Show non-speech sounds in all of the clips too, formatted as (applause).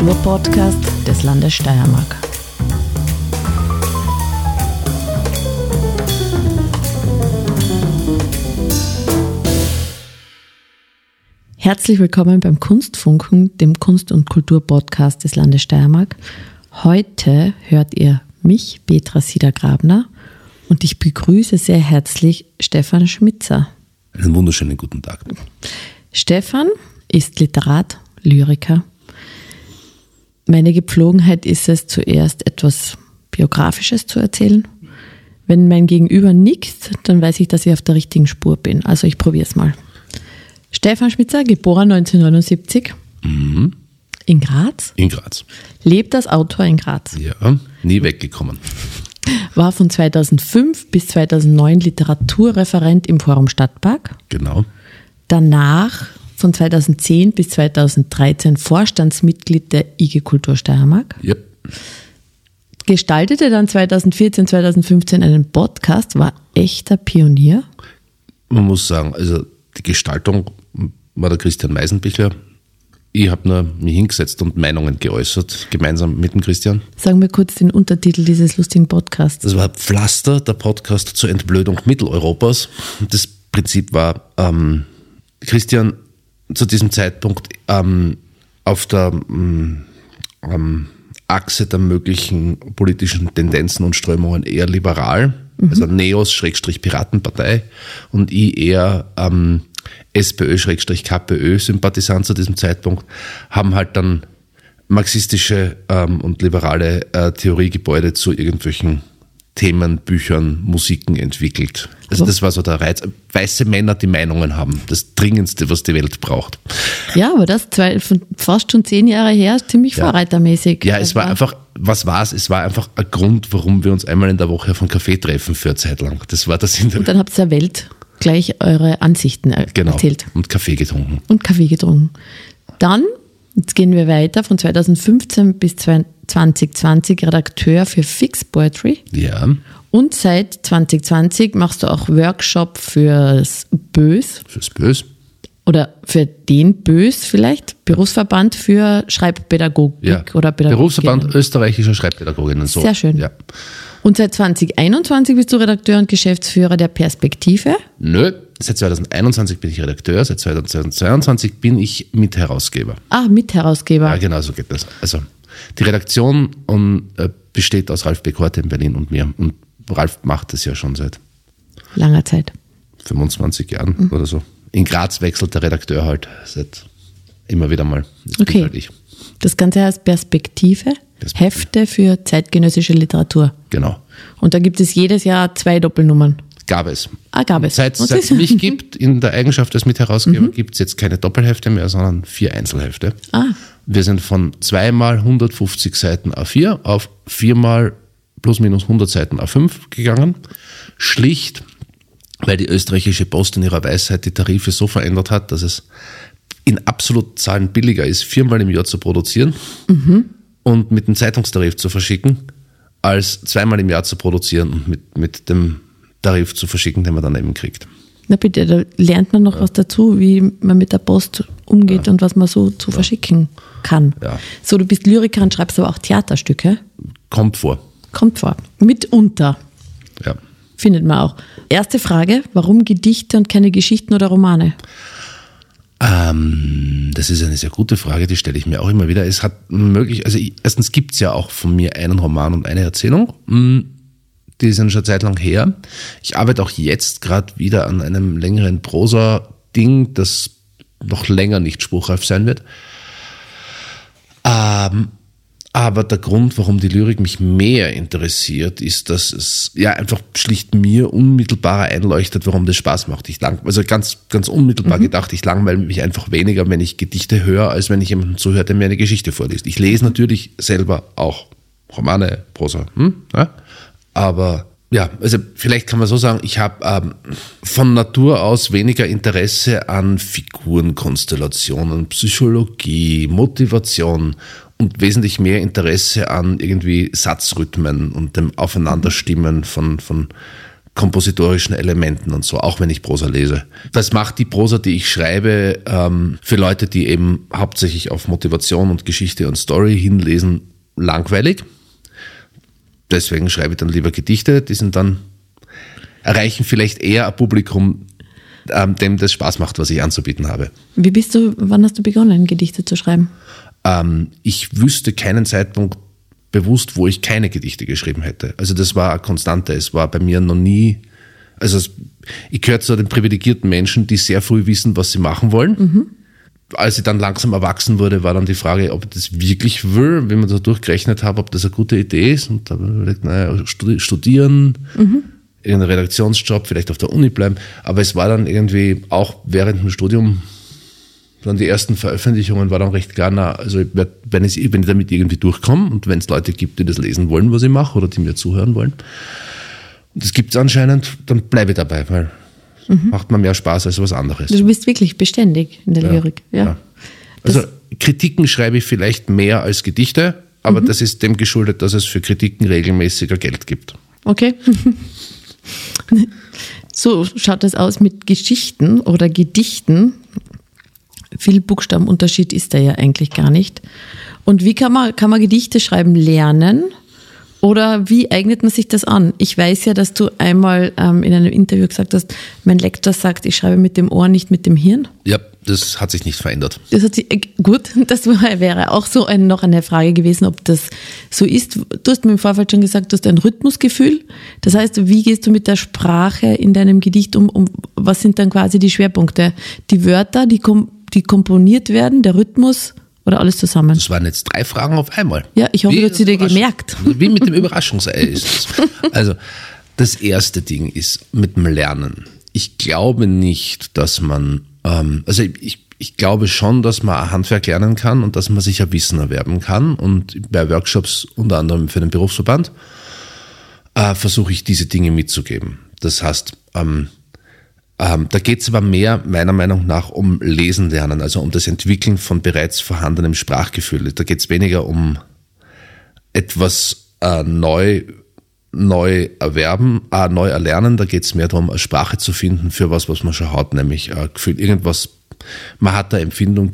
Kulturpodcast des Landes Steiermark. Herzlich willkommen beim Kunstfunken, dem Kunst- und Kulturpodcast des Landes Steiermark. Heute hört ihr mich, Petra Siedergrabner, und ich begrüße sehr herzlich Stefan Schmitzer. Einen wunderschönen guten Tag. Stefan ist Literat, Lyriker. Meine Gepflogenheit ist es, zuerst etwas Biografisches zu erzählen. Wenn mein Gegenüber nickt, dann weiß ich, dass ich auf der richtigen Spur bin. Also ich probiere es mal. Stefan Schmitzer, geboren 1979 Mhm. in Graz, In Graz. lebt als Autor in Graz, Ja, nie weggekommen. war von 2005 bis 2009 Literaturreferent im Forum Stadtpark, Genau. danach von 2010 bis 2013 Vorstandsmitglied der IG Kultur Steiermark, Ja. gestaltete dann 2014, 2015 einen Podcast, war echter Pionier. Man muss sagen, also die Gestaltung war der Christian Meisenbichler. Ich habe nur mich hingesetzt und Meinungen geäußert, gemeinsam mit dem Christian. Sagen wir kurz den Untertitel dieses lustigen Podcasts. Das war Pflaster, der Podcast zur Entblödung Mitteleuropas. Das Prinzip war, ähm, Christian zu diesem Zeitpunkt ähm, auf der ähm, ähm, Achse der möglichen politischen Tendenzen und Strömungen eher liberal, also Neos-Piratenpartei und ich eher ähm, SPÖ-KPÖ-Sympathisant zu diesem Zeitpunkt, haben halt dann marxistische ähm, und liberale äh, Theoriegebäude zu irgendwelchen Themen, Büchern, Musiken entwickelt. Also das war so der Reiz. Weiße Männer, die Meinungen haben. Das Dringendste, was die Welt braucht. Ja, aber das zwei, von fast schon zehn Jahre her, ziemlich vorreitermäßig. Ja, es war einfach, was war's? Es war einfach ein Grund, warum wir uns einmal in der Woche auf einen Kaffee treffen für eine Zeit lang. Das war das Und dann habt ihr der Welt gleich eure Ansichten er- genau. erzählt Und Kaffee getrunken. und Kaffee getrunken. Dann, jetzt gehen wir weiter, von 2015 bis 2020 Redakteur für Fix Poetry. Ja. Und seit 2020 machst du auch Workshop fürs Bös Fürs Bös. oder für den Bös vielleicht, Berufsverband für Schreibpädagogik Ja. oder Pädagogik. Berufsverband österreichischer Schreibpädagoginnen. So. Sehr schön. Ja. Und seit 2021 bist du Redakteur und Geschäftsführer der Perspektive. Nö, seit 2021 bin ich Redakteur, seit 2022 bin ich Mitherausgeber. Ah, Mitherausgeber. Ja, genau so geht das. Also die Redaktion um, äh, besteht aus Ralf Bekorte in Berlin und mir. Und Ralf macht das ja schon seit Langer Zeit. 25 Jahren Mhm. oder so. In Graz wechselt der Redakteur halt seit immer wieder mal. Das bin Okay. Halt. Das Ganze heißt Perspektive, Perspektive. Hefte für zeitgenössische Literatur. Genau. Und da gibt es jedes Jahr zwei Doppelnummern. Gab es. Ah, gab es. Seit es mich gibt, (laughs) in der Eigenschaft als Mitherausgeber, gibt es jetzt keine Doppelhefte mehr, sondern vier Einzelhefte. Ah. Wir sind von zweimal 150 Seiten A4 auf viermal plus minus 100 Seiten A5 gegangen. Schlicht, weil die österreichische Post in ihrer Weisheit die Tarife so verändert hat, dass es in absoluten Zahlen billiger ist, viermal im Jahr zu produzieren und mit dem Zeitungstarif zu verschicken, als zweimal im Jahr zu produzieren und mit, mit dem Tarif zu verschicken, den man dann eben kriegt. Na bitte, da lernt man noch was dazu, wie man mit der Post umgeht und was man so zu verschicken kann. Ja. So, du bist Lyriker und schreibst aber auch Theaterstücke. Kommt vor. Kommt vor. Mitunter Ja. findet man auch. Erste Frage, warum Gedichte und keine Geschichten oder Romane? Ähm, das ist eine sehr gute Frage, die stelle ich mir auch immer wieder. Es hat möglich, also ich, erstens gibt es ja auch von mir einen Roman und eine Erzählung. Mm, Die sind schon Zeit lang her. Ich arbeite auch jetzt gerade wieder an einem längeren Prosa-Ding, das noch länger nicht spruchreif sein wird. Ähm, aber der Grund, warum die Lyrik mich mehr interessiert, ist, dass es ja einfach schlicht mir unmittelbarer einleuchtet, warum das Spaß macht. Ich lang, also ganz, ganz unmittelbar gedacht, ich langweile mich einfach weniger, wenn ich Gedichte höre, als wenn ich jemandem zuhöre, der mir eine Geschichte vorliest. Ich lese natürlich selber auch Romane, Prosa, hm? ja? Aber ja, also vielleicht kann man so sagen, ich habe ähm, von Natur aus weniger Interesse an Figurenkonstellationen, Psychologie, Motivation und wesentlich mehr Interesse an irgendwie Satzrhythmen und dem Aufeinanderstimmen von, von kompositorischen Elementen und so, auch wenn ich Prosa lese. Das macht die Prosa, die ich schreibe, ähm, für Leute, die eben hauptsächlich auf Motivation und Geschichte und Story hinlesen, langweilig. Deswegen schreibe ich dann lieber Gedichte, die sind dann, erreichen vielleicht eher ein Publikum, ähm, dem das Spaß macht, was ich anzubieten habe. Wie bist du, wann hast du begonnen, Gedichte zu schreiben? Ähm, ich wüsste keinen Zeitpunkt bewusst, wo ich keine Gedichte geschrieben hätte. Also das war eine Konstante. Es war bei mir noch nie, also ich gehöre zu den privilegierten Menschen, die sehr früh wissen, was sie machen wollen. Mhm. Als ich dann langsam erwachsen wurde, war dann die Frage, ob ich das wirklich will, wenn man da durchgerechnet habe, ob das eine gute Idee ist. Und da habe ich überlegt, naja, studieren, mhm. irgendeinen Redaktionsjob, vielleicht auf der Uni bleiben. Aber es war dann irgendwie auch während dem Studium dann die ersten Veröffentlichungen war dann recht klar, na, also wenn ich, wenn ich damit irgendwie durchkomme und wenn es Leute gibt, die das lesen wollen, was ich mache oder die mir zuhören wollen, und das gibt es anscheinend, dann bleibe ich dabei, weil mhm. macht mir mehr Spaß als was anderes. Du bist wirklich beständig in der ja, Lyrik, ja. ja. Also Kritiken schreibe ich vielleicht mehr als Gedichte, aber mhm. das ist dem geschuldet, dass es für Kritiken regelmäßiger Geld gibt. Okay. (laughs) so schaut das aus mit Geschichten oder Gedichten viel Buchstabenunterschied ist da ja eigentlich gar nicht. Und wie kann man, kann man Gedichte schreiben lernen? Oder wie eignet man sich das an? Ich weiß ja, dass du einmal ähm, in einem Interview gesagt hast, mein Lektor sagt, ich schreibe mit dem Ohr, nicht mit dem Hirn. Ja, das hat sich nicht verändert. Das hat sich, äh, gut, (laughs) das wäre auch so ein, noch eine Frage gewesen, ob das so ist. Du hast mir im Vorfeld schon gesagt, du hast ein Rhythmusgefühl. Das heißt, wie gehst du mit der Sprache in deinem Gedicht um? um was sind dann quasi die Schwerpunkte? Die Wörter, die kommen die komponiert werden, der Rhythmus oder alles zusammen? Das waren jetzt drei Fragen auf einmal. Ja, ich hoffe, wie, du hast sie dir gemerkt. (laughs) Wie mit dem Überraschungsei ist es. Also, das erste Ding ist mit dem Lernen. Ich glaube nicht, dass man, ähm, also ich, ich glaube schon, dass man Handwerk lernen kann und dass man sich ein Wissen erwerben kann. Und bei Workshops, unter anderem für den Berufsverband, äh, versuche ich diese Dinge mitzugeben. Das heißt, ähm, ähm, da geht es aber mehr, meiner Meinung nach, um Lesen lernen, also um das Entwickeln von bereits vorhandenem Sprachgefühl. Da geht es weniger um etwas äh, neu, neu erwerben, äh, neu erlernen. Da geht es mehr darum, eine Sprache zu finden für was, was man schon hat, nämlich ein Gefühl, irgendwas, man hat eine Empfindung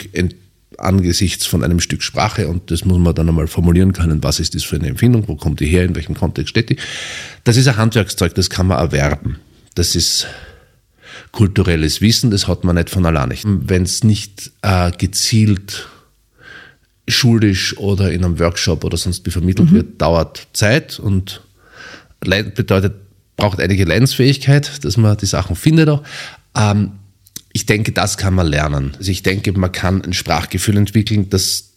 angesichts von einem Stück Sprache und das muss man dann einmal formulieren können, was ist das für eine Empfindung, wo kommt die her, in welchem Kontext steht die. Das ist ein Handwerkszeug, das kann man erwerben. Das ist kulturelles Wissen, das hat man nicht von alleine. Wenn es nicht äh, gezielt schulisch oder in einem Workshop oder sonst wie vermittelt mhm. wird, dauert Zeit und bedeutet, braucht einige Leidensfähigkeit, dass man die Sachen findet auch. Ähm, ich denke, das kann man lernen. Also ich denke, man kann ein Sprachgefühl entwickeln, das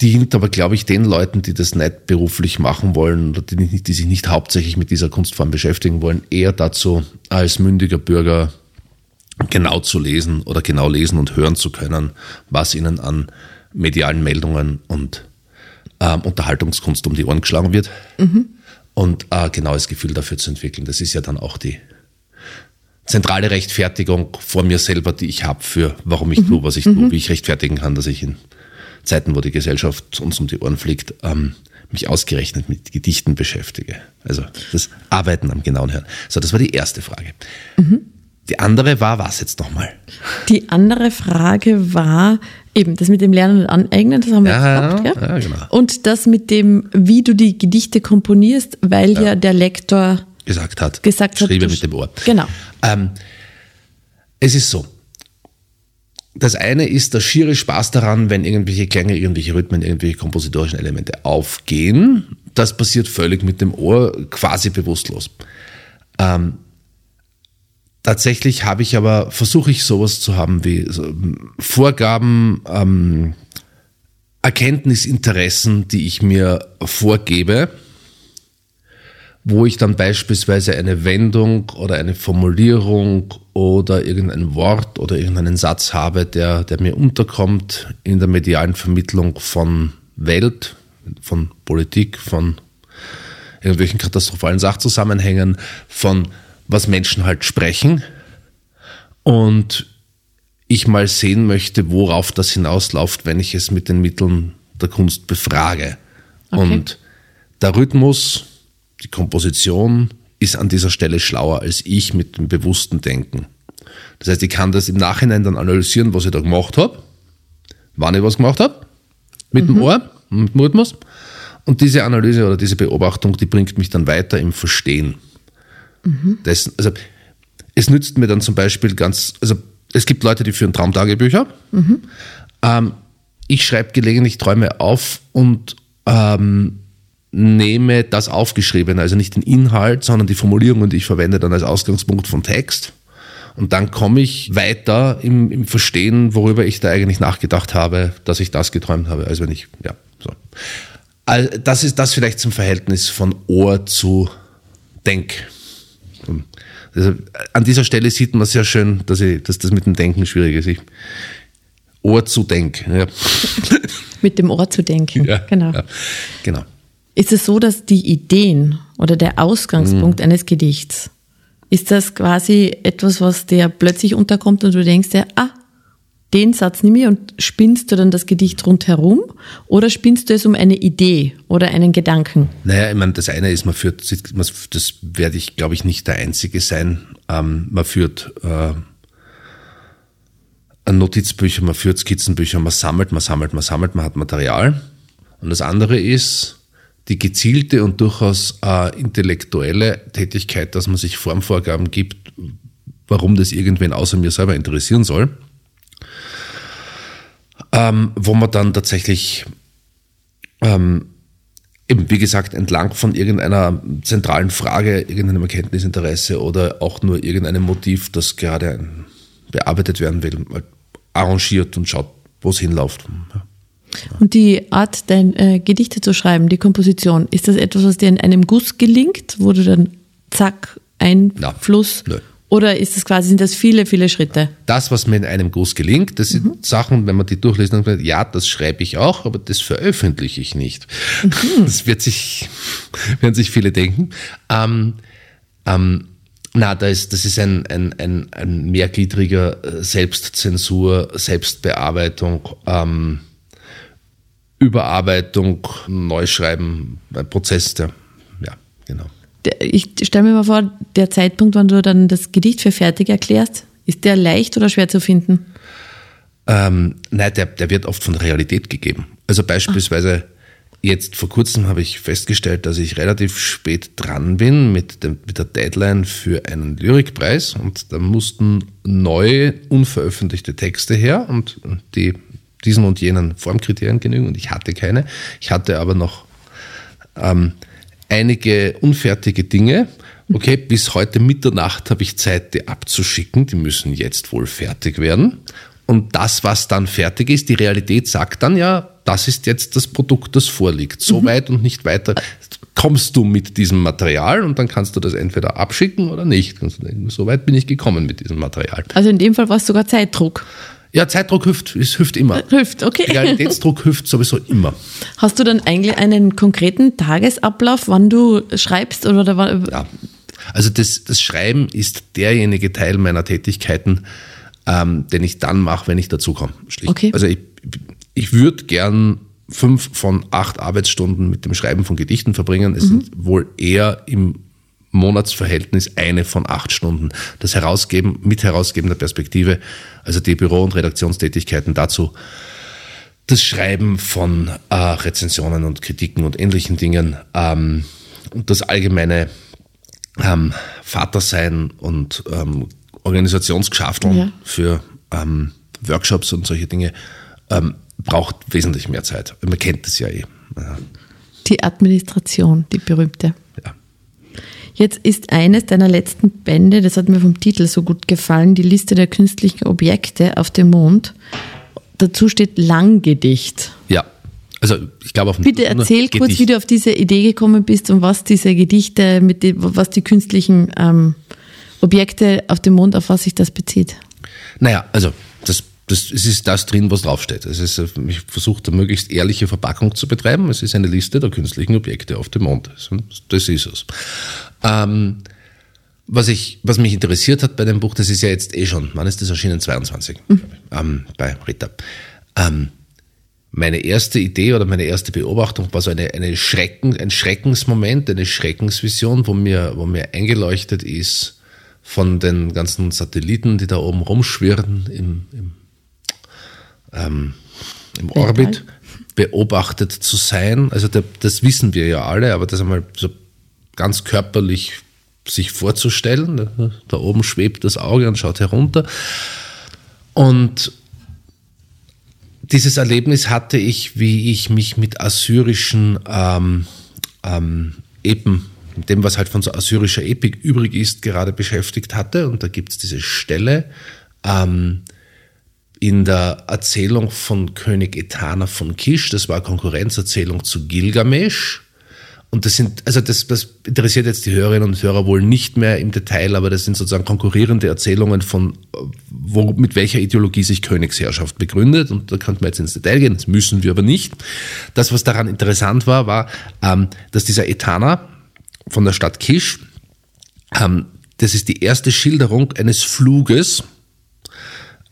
dient aber, glaube ich, den Leuten, die das nicht beruflich machen wollen oder die, die sich nicht hauptsächlich mit dieser Kunstform beschäftigen wollen, eher dazu, als mündiger Bürger genau zu lesen oder genau lesen und hören zu können, was ihnen an medialen Meldungen und ähm, Unterhaltungskunst um die Ohren geschlagen wird. Mhm. Und äh, genaues Gefühl dafür zu entwickeln. Das ist ja dann auch die zentrale Rechtfertigung vor mir selber, die ich habe für, warum ich mhm. tue, was ich mhm. tue, wie ich rechtfertigen kann, dass ich in Zeiten, wo die Gesellschaft uns um die Ohren fliegt, ähm, mich ausgerechnet mit Gedichten beschäftige. Also das Arbeiten am genauen Hören. So, das war die erste Frage. Mhm. Die andere war was jetzt nochmal? Die andere Frage war eben das mit dem Lernen und Aneignen, das haben wir ja, jetzt gehabt, ja? ja genau. Und das mit dem, wie du die Gedichte komponierst, weil ja, ja der Lektor gesagt hat, gesagt schriebe hat, mit dem Ohr. Genau. Ähm, es ist so. Das eine ist der schiere Spaß daran, wenn irgendwelche Klänge, irgendwelche Rhythmen, irgendwelche kompositorischen Elemente aufgehen. Das passiert völlig mit dem Ohr, quasi bewusstlos. Ähm, Tatsächlich habe ich aber, versuche ich sowas zu haben wie so Vorgaben, ähm, Erkenntnisinteressen, die ich mir vorgebe, wo ich dann beispielsweise eine Wendung oder eine Formulierung oder irgendein Wort oder irgendeinen Satz habe, der, der mir unterkommt in der medialen Vermittlung von Welt, von Politik, von irgendwelchen katastrophalen Sachzusammenhängen, von was Menschen halt sprechen und ich mal sehen möchte, worauf das hinausläuft, wenn ich es mit den Mitteln der Kunst befrage. Okay. Und der Rhythmus, die Komposition, ist an dieser Stelle schlauer als ich mit dem bewussten Denken. Das heißt, ich kann das im Nachhinein dann analysieren, was ich da gemacht habe, wann ich was gemacht habe, mit mhm. dem Ohr mit dem Rhythmus. Und diese Analyse oder diese Beobachtung, die bringt mich dann weiter im Verstehen. Mhm. Dessen, also es nützt mir dann zum Beispiel ganz, also es gibt Leute, die führen Traumtagebücher. Mhm. Ähm, ich schreibe gelegentlich Träume auf und ähm, nehme das Aufgeschriebene, also nicht den Inhalt, sondern die Formulierungen, die ich verwende, dann als Ausgangspunkt vom Text. Und dann komme ich weiter im, im Verstehen, worüber ich da eigentlich nachgedacht habe, dass ich das geträumt habe. Also wenn ich, ja, so. Also das ist das vielleicht zum Verhältnis von Ohr zu Denk. Also an dieser Stelle sieht man sehr schön, dass, ich, dass das mit dem Denken schwierig ist. Ich, Ohr zu Denk. Ja. (laughs) mit dem Ohr zu denken, ja, genau. Ja, genau. Ist es so, dass die Ideen oder der Ausgangspunkt mhm. eines Gedichts, ist das quasi etwas, was dir plötzlich unterkommt und du denkst dir, ah, den Satz nimm ich und spinnst du dann das Gedicht rundherum oder spinnst du es um eine Idee oder einen Gedanken? Naja, ich meine, das eine ist, man führt, das werde ich, glaube ich, nicht der Einzige sein. Ähm, man führt äh, Notizbücher, man führt Skizzenbücher, man sammelt, man sammelt, man sammelt, man hat Material. Und das andere ist die gezielte und durchaus äh, intellektuelle Tätigkeit, dass man sich Formvorgaben gibt, warum das irgendwen außer mir selber interessieren soll ähm, wo man dann tatsächlich ähm, eben, wie gesagt, entlang von irgendeiner zentralen Frage, irgendeinem Erkenntnisinteresse oder auch nur irgendeinem Motiv, das gerade bearbeitet werden will, arrangiert und schaut, wo es hinläuft. Ja. Und die Art, dein äh, Gedichte zu schreiben, die Komposition, ist das etwas, was dir in einem Guss gelingt, wo du dann zack, ein. Fluss Nö. Oder ist das quasi, sind das viele, viele Schritte? Das, was mir in einem Guss gelingt, das sind mhm. Sachen, wenn man die durchliest, dann sagt, ja, das schreibe ich auch, aber das veröffentliche ich nicht. Mhm. (laughs) Das wird sich, werden sich viele denken. Ähm, ähm, na, da ist, das ist ein, ein, ein, ein mehrgliedriger äh, Selbstzensur, Selbstbearbeitung, ähm, Überarbeitung, Neuschreiben, ein Prozess, der, ja, genau ich stelle mir mal vor, der Zeitpunkt, wann du dann das Gedicht für fertig erklärst, ist der leicht oder schwer zu finden? Ähm, nein, der, der wird oft von Realität gegeben. Also beispielsweise Ach. jetzt vor kurzem habe ich festgestellt, dass ich relativ spät dran bin mit, dem, mit der Deadline für einen Lyrikpreis und da mussten neue, unveröffentlichte Texte her und die diesen und jenen Formkriterien genügen und ich hatte keine. Ich hatte aber noch ähm, einige unfertige Dinge. Okay, bis heute Mitternacht habe ich Zeit, die abzuschicken. Die müssen jetzt wohl fertig werden. Und das, was dann fertig ist, die Realität sagt dann ja, das ist jetzt das Produkt, das vorliegt. So mhm. weit und nicht weiter kommst du mit diesem Material und dann kannst du das entweder abschicken oder nicht. So weit bin ich gekommen mit diesem Material. Also in dem Fall war es sogar Zeitdruck. Ja, Zeitdruck hilft, es hilft immer. Äh, hilft, okay. Realitätsdruck (laughs) hilft sowieso immer. Hast du dann eigentlich einen konkreten Tagesablauf, wann du schreibst oder wann? Ja, also das, das Schreiben ist derjenige Teil meiner Tätigkeiten, ähm, den ich dann mache, wenn ich dazukomme. Okay. Also ich, ich würde gern fünf von acht Arbeitsstunden mit dem Schreiben von Gedichten verbringen. Es mhm. sind wohl eher im Monatsverhältnis eine von acht Stunden. Das Herausgeben mit herausgebender Perspektive, also die Büro- und Redaktionstätigkeiten dazu, das Schreiben von äh, Rezensionen und Kritiken und ähnlichen Dingen ähm, und das allgemeine ähm, Vatersein und ähm, Organisationsgeschafteln ja. für ähm, Workshops und solche Dinge ähm, braucht wesentlich mehr Zeit. Man kennt das ja eh. Die Administration, die berühmte. Jetzt ist eines deiner letzten Bände, das hat mir vom Titel so gut gefallen, die Liste der künstlichen Objekte auf dem Mond. Dazu steht Langgedicht. Ja. Also ich glaube auf Bitte erzähl kurz, Gedicht. wie du auf diese Idee gekommen bist und was diese Gedichte, mit die, was die künstlichen ähm, Objekte auf dem Mond, auf was sich das bezieht. Naja, also das es ist das drin, was draufsteht. Es ist, ich versuche eine möglichst ehrliche Verpackung zu betreiben. Es ist eine Liste der künstlichen Objekte auf dem Mond. Das ist es. Ähm, was, ich, was mich interessiert hat bei dem Buch, das ist ja jetzt eh schon, wann ist das erschienen? 22 mhm. ähm, bei Rita. Ähm, meine erste Idee oder meine erste Beobachtung war so eine, eine Schrecken, ein Schreckensmoment, eine Schreckensvision, wo mir, wo mir eingeleuchtet ist von den ganzen Satelliten, die da oben rumschwirren im, im, ähm, im Orbit, beobachtet zu sein. Also der, das wissen wir ja alle, aber das einmal so ganz körperlich sich vorzustellen. Da oben schwebt das Auge und schaut herunter. Und dieses Erlebnis hatte ich, wie ich mich mit assyrischen ähm, ähm, Epen, dem, was halt von so assyrischer Epik übrig ist, gerade beschäftigt hatte. Und da gibt es diese Stelle ähm, in der Erzählung von König Etana von Kish, das war Konkurrenzerzählung zu Gilgamesh. Und das sind, also das, das interessiert jetzt die Hörerinnen und Hörer wohl nicht mehr im Detail, aber das sind sozusagen konkurrierende Erzählungen von, wo, mit welcher Ideologie sich Königsherrschaft begründet. Und da könnte man jetzt ins Detail gehen, das müssen wir aber nicht. Das, was daran interessant war, war, ähm, dass dieser Etana von der Stadt Kisch, ähm, das ist die erste Schilderung eines Fluges,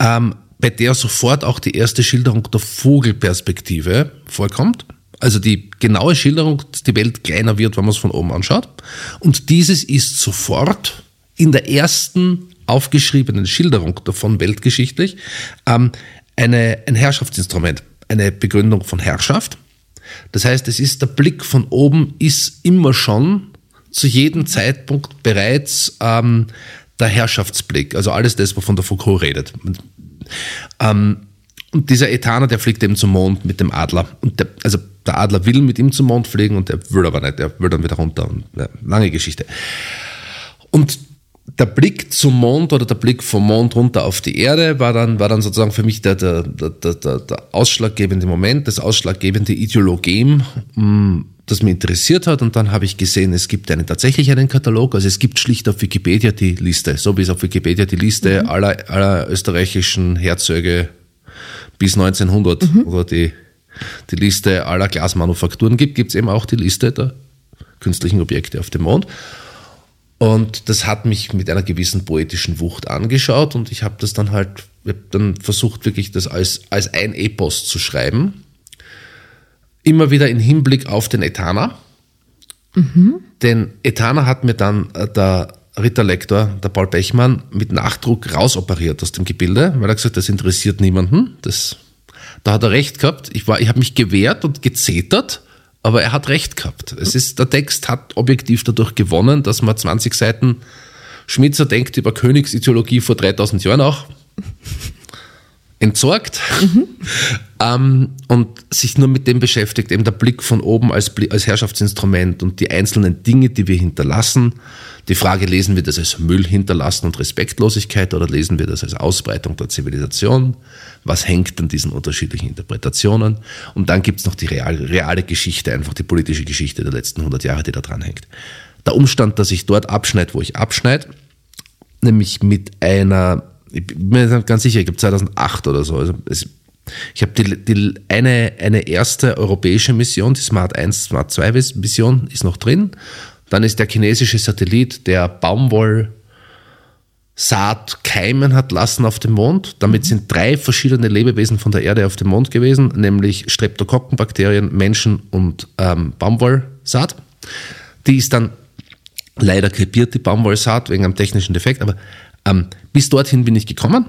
ähm, bei der sofort auch die erste Schilderung der Vogelperspektive vorkommt. Also die genaue Schilderung, dass die Welt kleiner wird, wenn man es von oben anschaut. Und dieses ist sofort in der ersten aufgeschriebenen Schilderung davon weltgeschichtlich ähm, eine, ein Herrschaftsinstrument, eine Begründung von Herrschaft. Das heißt, es ist der Blick von oben ist immer schon zu jedem Zeitpunkt bereits ähm, der Herrschaftsblick, also alles das, wovon der Foucault redet. Und, ähm, und dieser Ethaner, der fliegt eben zum Mond mit dem Adler. Und der, also der Adler will mit ihm zum Mond fliegen und er will aber nicht, er will dann wieder runter. Und, ja, lange Geschichte. Und der Blick zum Mond oder der Blick vom Mond runter auf die Erde war dann, war dann sozusagen für mich der, der, der, der, der ausschlaggebende Moment, das ausschlaggebende Ideologem, mm, das mich interessiert hat. Und dann habe ich gesehen, es gibt einen, tatsächlich einen Katalog. Also es gibt schlicht auf Wikipedia die Liste, so wie es auf Wikipedia die Liste mhm. aller, aller österreichischen Herzöge bis 1900 mhm. oder die die Liste aller Glasmanufakturen gibt, gibt es eben auch die Liste der künstlichen Objekte auf dem Mond. Und das hat mich mit einer gewissen poetischen Wucht angeschaut und ich habe das dann halt, dann versucht wirklich das als, als ein Epos zu schreiben. Immer wieder im Hinblick auf den Etana. Mhm. Den Etana hat mir dann äh, der Ritterlektor, der Paul Bechmann, mit Nachdruck rausoperiert aus dem Gebilde, weil er gesagt hat, das interessiert niemanden. Das da hat er recht gehabt. Ich, war, ich habe mich gewehrt und gezetert, aber er hat recht gehabt. Es ist, der Text hat objektiv dadurch gewonnen, dass man 20 Seiten Schmitzer denkt über Königsideologie vor 3000 Jahren auch entsorgt mhm. (laughs) ähm, und sich nur mit dem beschäftigt, eben der Blick von oben als, als Herrschaftsinstrument und die einzelnen Dinge, die wir hinterlassen. Die Frage, lesen wir das als Müll hinterlassen und Respektlosigkeit oder lesen wir das als Ausbreitung der Zivilisation? Was hängt an diesen unterschiedlichen Interpretationen? Und dann gibt es noch die real, reale Geschichte, einfach die politische Geschichte der letzten 100 Jahre, die da dran hängt. Der Umstand, dass ich dort abschneide, wo ich abschneide, nämlich mit einer ich bin mir ganz sicher, ich glaube 2008 oder so. Also es, ich habe die, die, eine, eine erste europäische Mission, die Smart 1, Smart 2 Mission ist noch drin. Dann ist der chinesische Satellit, der Baumwollsaat keimen hat lassen auf dem Mond. Damit sind drei verschiedene Lebewesen von der Erde auf dem Mond gewesen, nämlich Streptokokkenbakterien, Menschen und ähm, Baumwollsaat. Die ist dann leider krepiert, die Baumwollsaat, wegen einem technischen Defekt, aber ähm, bis dorthin bin ich gekommen.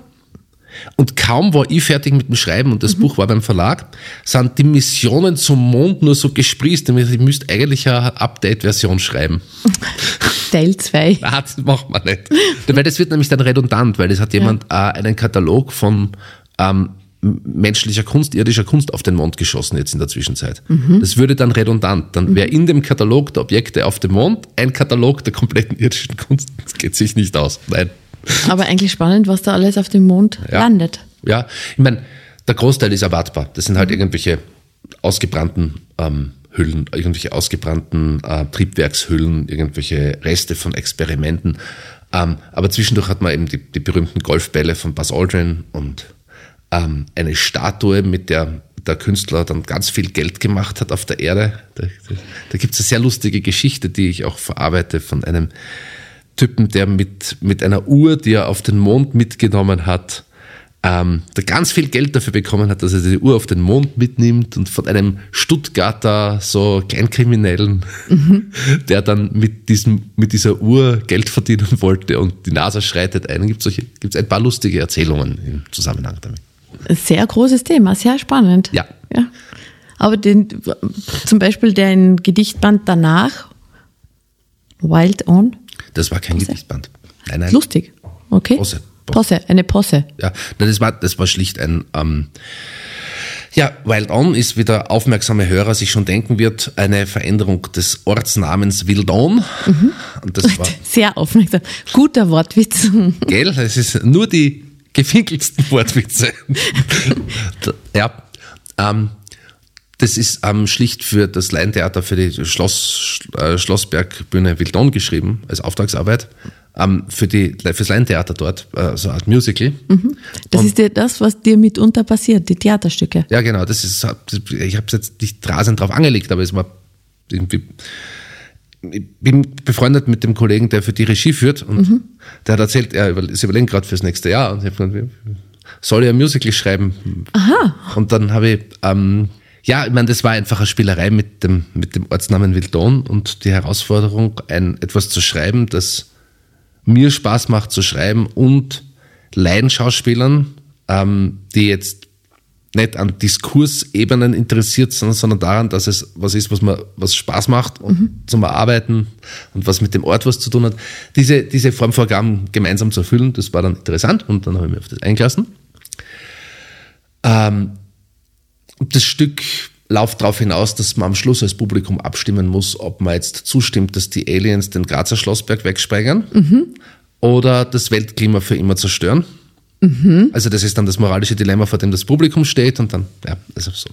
Und kaum war ich fertig mit dem Schreiben und das mhm. Buch war beim Verlag, sind die Missionen zum Mond nur so gesprießt. Ich müsste eigentlich eine Update-Version schreiben. (laughs) Teil 2. Nein, das macht man nicht. weil das wird nämlich dann redundant, weil es hat jemand ja. äh, einen Katalog von ähm, menschlicher Kunst, irdischer Kunst auf den Mond geschossen jetzt in der Zwischenzeit. Mhm. Das würde dann redundant. Dann wäre in dem Katalog der Objekte auf dem Mond ein Katalog der kompletten irdischen Kunst. Das geht sich nicht aus. Nein. Aber eigentlich spannend, was da alles auf dem Mond ja. landet. Ja, ich meine, der Großteil ist erwartbar. Das sind halt irgendwelche ausgebrannten ähm, Hüllen, irgendwelche ausgebrannten äh, Triebwerkshüllen, irgendwelche Reste von Experimenten. Ähm, aber zwischendurch hat man eben die, die berühmten Golfbälle von Buzz Aldrin und ähm, eine Statue, mit der der Künstler dann ganz viel Geld gemacht hat auf der Erde. Da, da, da gibt es eine sehr lustige Geschichte, die ich auch verarbeite von einem Typen, der mit, mit einer Uhr, die er auf den Mond mitgenommen hat, ähm, der ganz viel Geld dafür bekommen hat, dass er die Uhr auf den Mond mitnimmt und von einem Stuttgarter so Kleinkriminellen, mhm. (laughs) der dann mit, diesem, mit dieser Uhr Geld verdienen wollte und die NASA schreitet ein. Gibt es ein paar lustige Erzählungen im Zusammenhang damit. Sehr großes Thema, sehr spannend. Ja. ja. Aber den, zum Beispiel den Gedichtband danach, Wild On. Das war kein Posse. Gedichtband. Nein, nein. Lustig. Okay. Posse. Posse, eine Posse. Ja, das war, das war schlicht ein, ähm, ja, Wild On ist, wie der aufmerksame Hörer sich schon denken wird, eine Veränderung des Ortsnamens Wildon. Mhm. Und das war (laughs) Sehr aufmerksam. Guter Wortwitz. (laughs) Gell? Es ist nur die gefinkelsten Wortwitze. (laughs) ja. Ähm, das ist ähm, schlicht für das Laientheater, für die Schloss, äh, Schlossbergbühne Wildon geschrieben, als Auftragsarbeit ähm, für die, fürs Laientheater dort, äh, so eine Art Musical. Mhm. Das und, ist ja das, was dir mitunter passiert, die Theaterstücke. Ja, genau. Das ist, ich habe es jetzt nicht rasend drauf angelegt, aber es war irgendwie. Ich bin befreundet mit dem Kollegen, der für die Regie führt und mhm. der hat erzählt, er ist überlegen gerade fürs nächste Jahr und ich habe gesagt, soll ich ein Musical schreiben? Aha. Und dann habe ich ähm, ja, ich meine, das war einfach eine Spielerei mit dem, mit dem Ortsnamen Wildon und die Herausforderung, ein, etwas zu schreiben, das mir Spaß macht zu schreiben und Laienschauspielern, ähm, die jetzt nicht an Diskursebenen interessiert sind, sondern daran, dass es was ist, was mir was Spaß macht und mhm. zum Arbeiten und was mit dem Ort was zu tun hat. Diese, diese Formvorgaben gemeinsam zu erfüllen, das war dann interessant und dann habe ich mich auf das eingelassen. Ähm, das Stück läuft darauf hinaus, dass man am Schluss als Publikum abstimmen muss, ob man jetzt zustimmt, dass die Aliens den Grazer Schlossberg wegsprengen mhm. oder das Weltklima für immer zerstören. Mhm. Also das ist dann das moralische Dilemma, vor dem das Publikum steht und dann, ja, also so.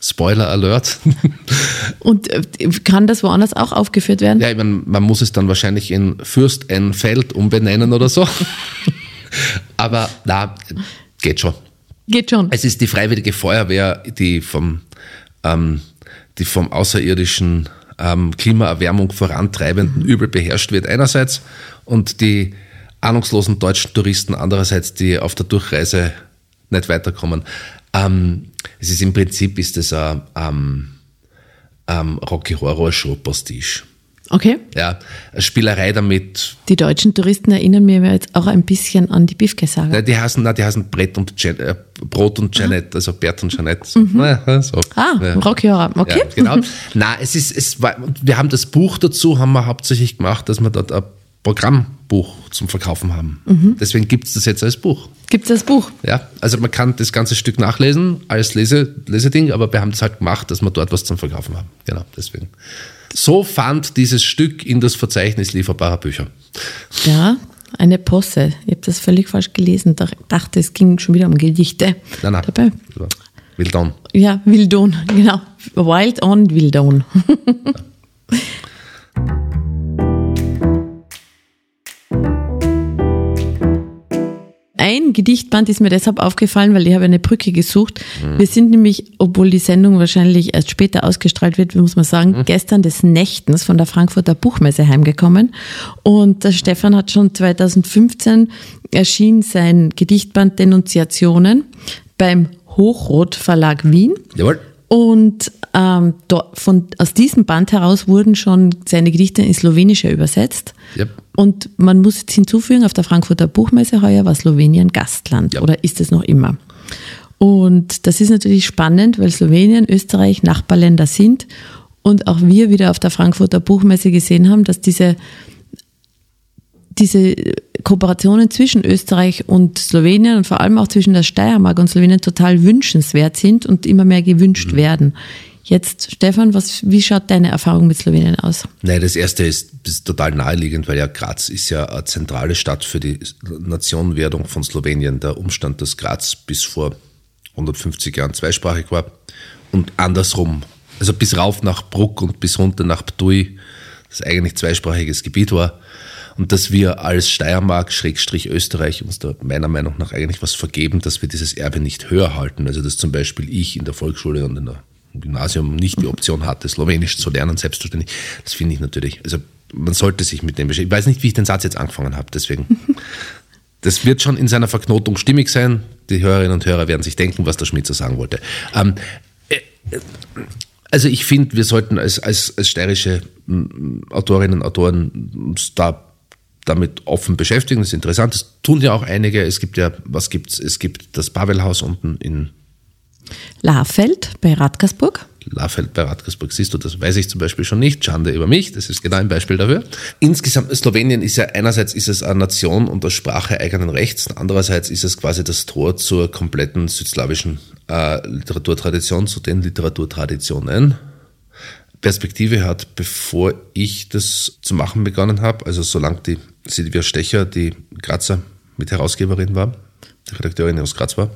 Spoiler Alert. (laughs) Und äh, kann das woanders auch aufgeführt werden? Ja, ich meine, man muss es dann wahrscheinlich in Fürst ein Feld umbenennen oder so. (laughs) Aber na, geht schon. Geht schon. Es ist die Freiwillige Feuerwehr, die vom ähm, die vom außerirdischen ähm, Klimaerwärmung vorantreibenden mhm. Übel beherrscht wird einerseits und die ahnungslosen deutschen Touristen andererseits, die auf der Durchreise nicht weiterkommen. Ähm, es ist im Prinzip ist es ein ähm, ähm, Rocky Horror Show Pastiche. Okay. Ja, Spielerei damit. Die deutschen Touristen erinnern mir jetzt auch ein bisschen an die Biffke-Saga. Die heißen, nein, die heißen Brett und Jan, äh, Brot und Janet, also Bert und Janet. So. Mhm. Ja, so. Ah, ja. Rocky Horror, okay. Ja, genau. (laughs) Na, es ist, es war, wir haben das Buch dazu, haben wir hauptsächlich gemacht, dass wir dort ein Programmbuch zum Verkaufen haben. Mhm. Deswegen gibt es das jetzt als Buch. Gibt es als Buch? Ja, also man kann das ganze Stück nachlesen als Lese, Leseding, aber wir haben es halt gemacht, dass wir dort was zum Verkaufen haben. Genau, deswegen. So fand dieses Stück in das Verzeichnis lieferbarer Bücher. Ja, eine Posse. Ich habe das völlig falsch gelesen. Ich dachte, es ging schon wieder um Gedichte. Nein, nein. Dabei. Wildon. Ja, Wildon, (laughs) genau. Wild on Wildon. Ja. (laughs) ein Gedichtband ist mir deshalb aufgefallen, weil ich habe eine Brücke gesucht. Mhm. Wir sind nämlich, obwohl die Sendung wahrscheinlich erst später ausgestrahlt wird, muss man sagen, mhm. gestern des Nächtens von der Frankfurter Buchmesse heimgekommen. Und der Stefan hat schon 2015 erschien sein Gedichtband Denunziationen beim Hochrot Verlag Wien. Jawohl. Und ähm, von, aus diesem Band heraus wurden schon seine Gedichte ins Slowenische übersetzt. Yep. Und man muss jetzt hinzufügen, auf der Frankfurter Buchmesse heuer war Slowenien Gastland yep. oder ist es noch immer. Und das ist natürlich spannend, weil Slowenien, Österreich Nachbarländer sind und auch wir wieder auf der Frankfurter Buchmesse gesehen haben, dass diese, diese Kooperationen zwischen Österreich und Slowenien und vor allem auch zwischen der Steiermark und Slowenien total wünschenswert sind und immer mehr gewünscht mhm. werden. Jetzt, Stefan, was, wie schaut deine Erfahrung mit Slowenien aus? Nein, das erste ist, ist total naheliegend, weil ja Graz ist ja eine zentrale Stadt für die Nationenwerdung von Slowenien. Der Umstand, dass Graz bis vor 150 Jahren zweisprachig war und andersrum, also bis rauf nach Bruck und bis runter nach Ptui, das eigentlich zweisprachiges Gebiet war und dass wir als Steiermark, Schrägstrich Österreich, uns da meiner Meinung nach eigentlich was vergeben, dass wir dieses Erbe nicht höher halten. Also dass zum Beispiel ich in der Volksschule und in der Gymnasium nicht die Option hatte, Slowenisch zu lernen, selbstverständlich. Das finde ich natürlich, also man sollte sich mit dem beschäftigen. Ich weiß nicht, wie ich den Satz jetzt angefangen habe, deswegen. (laughs) das wird schon in seiner Verknotung stimmig sein. Die Hörerinnen und Hörer werden sich denken, was der Schmidt so sagen wollte. Ähm, äh, also ich finde, wir sollten als, als, als steirische Autorinnen und Autoren uns da damit offen beschäftigen. Das ist interessant. Das tun ja auch einige. Es gibt ja, was gibt's? Es gibt das Pavelhaus unten in Lafeld bei Radkersburg. Lafeld bei Radkersburg, siehst du, das weiß ich zum Beispiel schon nicht. Schande über mich, das ist genau ein Beispiel dafür. Insgesamt, Slowenien ist ja einerseits ist es eine Nation und eine Sprache eigenen Rechts, andererseits ist es quasi das Tor zur kompletten südslawischen äh, Literaturtradition, zu den Literaturtraditionen. Perspektive hat, bevor ich das zu machen begonnen habe, also solange die Silvia Stecher, die Grazer Mitherausgeberin war, die Redakteurin aus Graz war,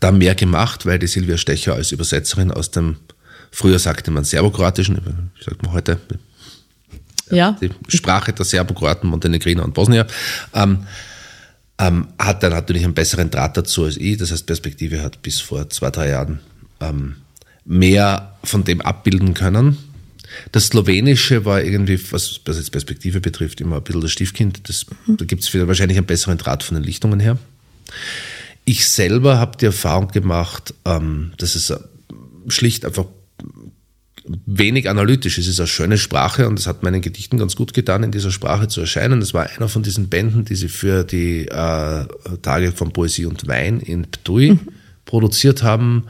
da mehr gemacht, weil die Silvia Stecher als Übersetzerin aus dem, früher sagte man Serbokroatischen, wie sagt man heute? Ja. Die Sprache der Serbokroaten, Montenegriner und Bosnier, ähm, ähm, hat dann natürlich einen besseren Draht dazu als ich. Das heißt, Perspektive hat bis vor zwei, drei Jahren ähm, mehr von dem abbilden können. Das Slowenische war irgendwie, was, was jetzt Perspektive betrifft, immer ein bisschen das Stiefkind. Das, mhm. Da gibt es wahrscheinlich einen besseren Draht von den Lichtungen her. Ich selber habe die Erfahrung gemacht, ähm, dass es schlicht einfach wenig analytisch. Es ist eine schöne Sprache und es hat meinen Gedichten ganz gut getan, in dieser Sprache zu erscheinen. Das war einer von diesen Bänden, die sie für die äh, Tage von Poesie und Wein in Ptui mhm. produziert haben.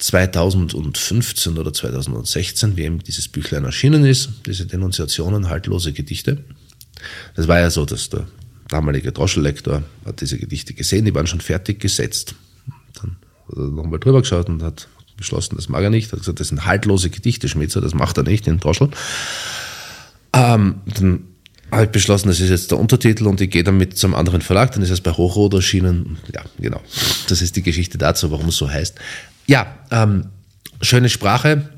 2015 oder 2016, wie eben dieses Büchlein erschienen ist, diese Denunziationen, haltlose Gedichte. Das war ja so, dass der damalige Droschellektor hat diese Gedichte gesehen, die waren schon fertig gesetzt. Dann hat er nochmal drüber geschaut und hat beschlossen, das mag er nicht. Er hat gesagt, das sind haltlose Gedichte, Schmitzer, das macht er nicht, den Droschel. Ähm, dann habe ich beschlossen, das ist jetzt der Untertitel und ich gehe damit zum anderen Verlag, dann ist es bei Hochrot erschienen. Ja, genau. Das ist die Geschichte dazu, warum es so heißt. Ja, ähm, schöne Sprache,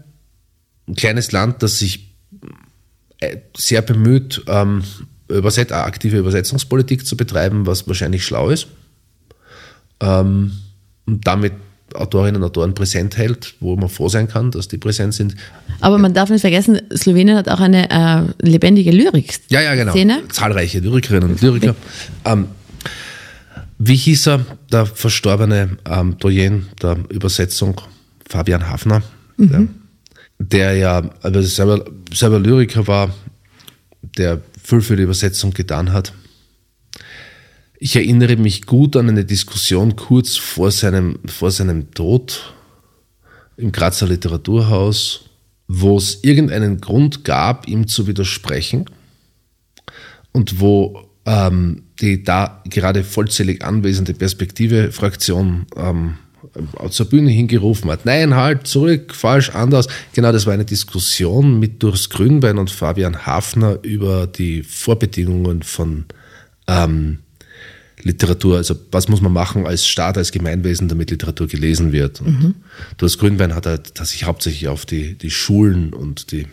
ein kleines Land, das sich äh, sehr bemüht, ähm, Überset aktive Übersetzungspolitik zu betreiben, was wahrscheinlich schlau ist. Ähm, und damit Autorinnen und Autoren präsent hält, wo man froh sein kann, dass die präsent sind. Aber man darf nicht vergessen, Slowenien hat auch eine äh, lebendige Lyrik. Ja, ja, genau. Szene. Zahlreiche Lyrikerinnen und Lyriker. Ähm, wie hieß er, der verstorbene ähm, Doyen der Übersetzung, Fabian Hafner, mhm. der, der, ja also selber, selber Lyriker war, der viel für die Übersetzung getan hat. Ich erinnere mich gut an eine Diskussion kurz vor seinem, vor seinem Tod im Grazer Literaturhaus, wo es irgendeinen Grund gab, ihm zu widersprechen und wo ähm, die da gerade vollzählig anwesende Perspektive-Fraktion ähm, zur Bühne hingerufen hat. Nein, halt, zurück, falsch, anders. Genau, das war eine Diskussion mit Durst Grünbein und Fabian Hafner über die Vorbedingungen von ähm, Literatur. Also was muss man machen als Staat, als Gemeinwesen, damit Literatur gelesen wird. Und mhm. Durst Grünbein hat, halt, hat sich hauptsächlich auf die, die Schulen und die,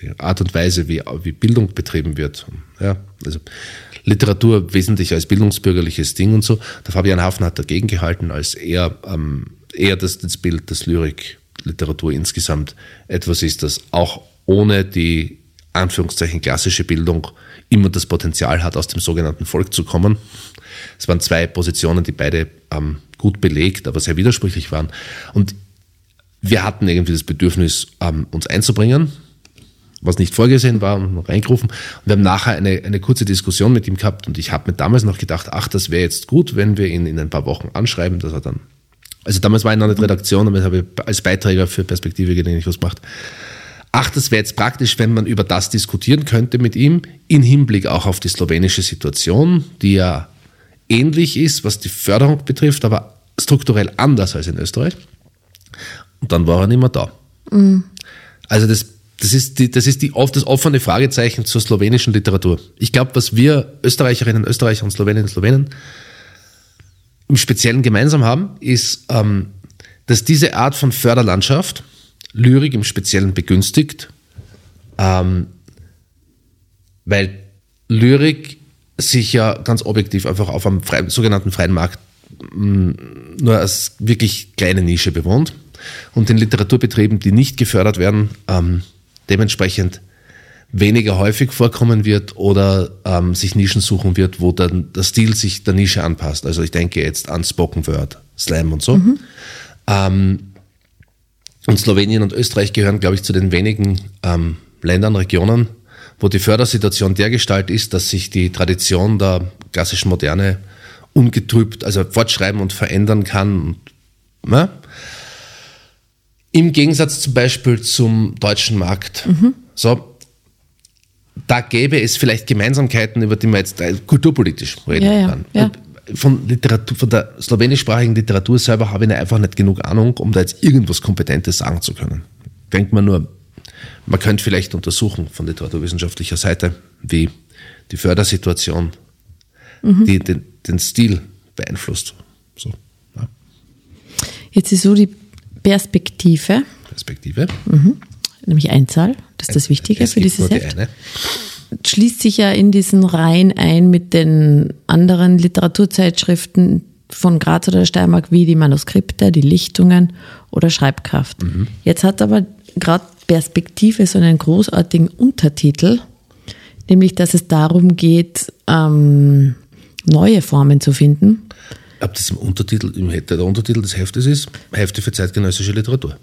die Art und Weise, wie, wie Bildung betrieben wird. Ja, also Literatur wesentlich als bildungsbürgerliches Ding und so. Der Fabian Hafner hat dagegen gehalten, als er ähm, eher das, das Bild, dass Lyrik, Literatur insgesamt etwas ist, das auch ohne die Anführungszeichen klassische Bildung immer das Potenzial hat, aus dem sogenannten Volk zu kommen. Es waren zwei Positionen, die beide ähm, gut belegt, aber sehr widersprüchlich waren. Und wir hatten irgendwie das Bedürfnis, ähm, uns einzubringen was nicht vorgesehen war, und reingerufen. Und wir haben nachher eine, eine kurze Diskussion mit ihm gehabt und ich habe mir damals noch gedacht, ach, das wäre jetzt gut, wenn wir ihn in ein paar Wochen anschreiben, dass er dann, also damals war ich noch nicht Redaktion, aber habe ich als Beiträger für Perspektive gelegentlich was gemacht. Ach, das wäre jetzt praktisch, wenn man über das diskutieren könnte mit ihm, in Hinblick auch auf die slowenische Situation, die ja ähnlich ist, was die Förderung betrifft, aber strukturell anders als in Österreich. Und dann war er nicht mehr da. Mhm. Also das das ist, die, das ist die, das offene Fragezeichen zur slowenischen Literatur. Ich glaube, was wir Österreicherinnen, Österreicher und Sloweninnen Slowenen im Speziellen gemeinsam haben, ist, ähm, dass diese Art von Förderlandschaft Lyrik im Speziellen begünstigt, ähm, weil Lyrik sich ja ganz objektiv einfach auf einem freien, sogenannten freien Markt mh, mm, nur als wirklich kleine Nische bewohnt und den Literaturbetrieben, die nicht gefördert werden, ähm, dementsprechend weniger häufig vorkommen wird oder ähm, sich Nischen suchen wird, wo dann der Stil sich der Nische anpasst. Also ich denke jetzt an Spoken Word, Slam und so. Mhm. Ähm, und Slowenien und Österreich gehören, glaube ich, zu den wenigen ähm, Ländern, Regionen, wo die Fördersituation dergestalt ist, dass sich die Tradition der klassischen Moderne ungetrübt, also fortschreiben und verändern kann. Ne? Im Gegensatz zum Beispiel zum deutschen Markt. Mhm. So, da gäbe es vielleicht Gemeinsamkeiten, über die man jetzt äh, kulturpolitisch reden ja, kann. Ja. Von, Literatur, von der slowenischsprachigen Literatur selber habe ich einfach nicht genug Ahnung, um da jetzt irgendwas Kompetentes sagen zu können. Denkt man nur, man könnte vielleicht untersuchen von literaturwissenschaftlicher Seite, wie die Fördersituation mhm. die, den, den, Stil beeinflusst. So. Jetzt ist so die Perspektive. Perspektive. Mhm. Nämlich Einzahl, das ist das Wichtige für dieses Heft. Eine. Schließt sich ja in diesen Reihen ein mit den anderen Literaturzeitschriften von Graz oder Steiermark, wie die Manuskripte, die Lichtungen oder Schreibkraft. Mhm. Jetzt hat aber gerade Perspektive so einen großartigen Untertitel, nämlich dass es darum geht, ähm, neue Formen zu finden. Ob das im Untertitel, im, der Untertitel des Heftes ist, Hefte für zeitgenössische Literatur.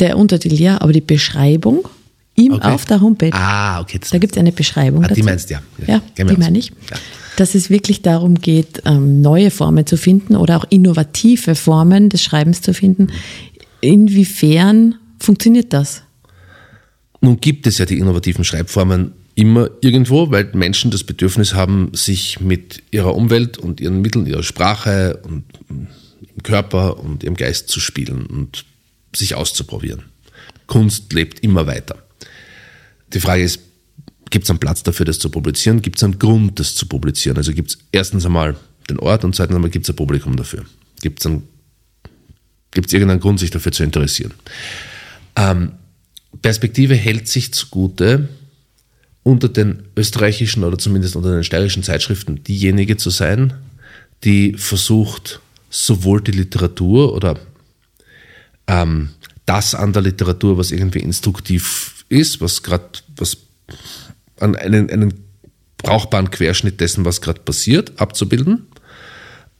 Der Untertitel, ja, aber die Beschreibung im, okay. auf der Homepage. Ah, okay. Da gibt es eine Beschreibung. Ah, die meinst du, ja. Ja, ja die meine ich. Ja. Dass es wirklich darum geht, ähm, neue Formen zu finden oder auch innovative Formen des Schreibens zu finden. Inwiefern funktioniert das? Nun gibt es ja die innovativen Schreibformen immer irgendwo, weil Menschen das Bedürfnis haben, sich mit ihrer Umwelt und ihren Mitteln, ihrer Sprache und ihrem Körper und ihrem Geist zu spielen und sich auszuprobieren. Kunst lebt immer weiter. Die Frage ist, gibt es einen Platz dafür, das zu publizieren? Gibt es einen Grund, das zu publizieren? Also gibt es erstens einmal den Ort und zweitens einmal gibt es ein Publikum dafür. Gibt es irgendeinen Grund, sich dafür zu interessieren? Ähm, Perspektive hält sich zugute, unter den österreichischen oder zumindest unter den steirischen Zeitschriften diejenige zu sein, die versucht, sowohl die Literatur oder ähm, das an der Literatur, was irgendwie instruktiv ist, was gerade, was an einen, einen brauchbaren Querschnitt dessen, was gerade passiert, abzubilden,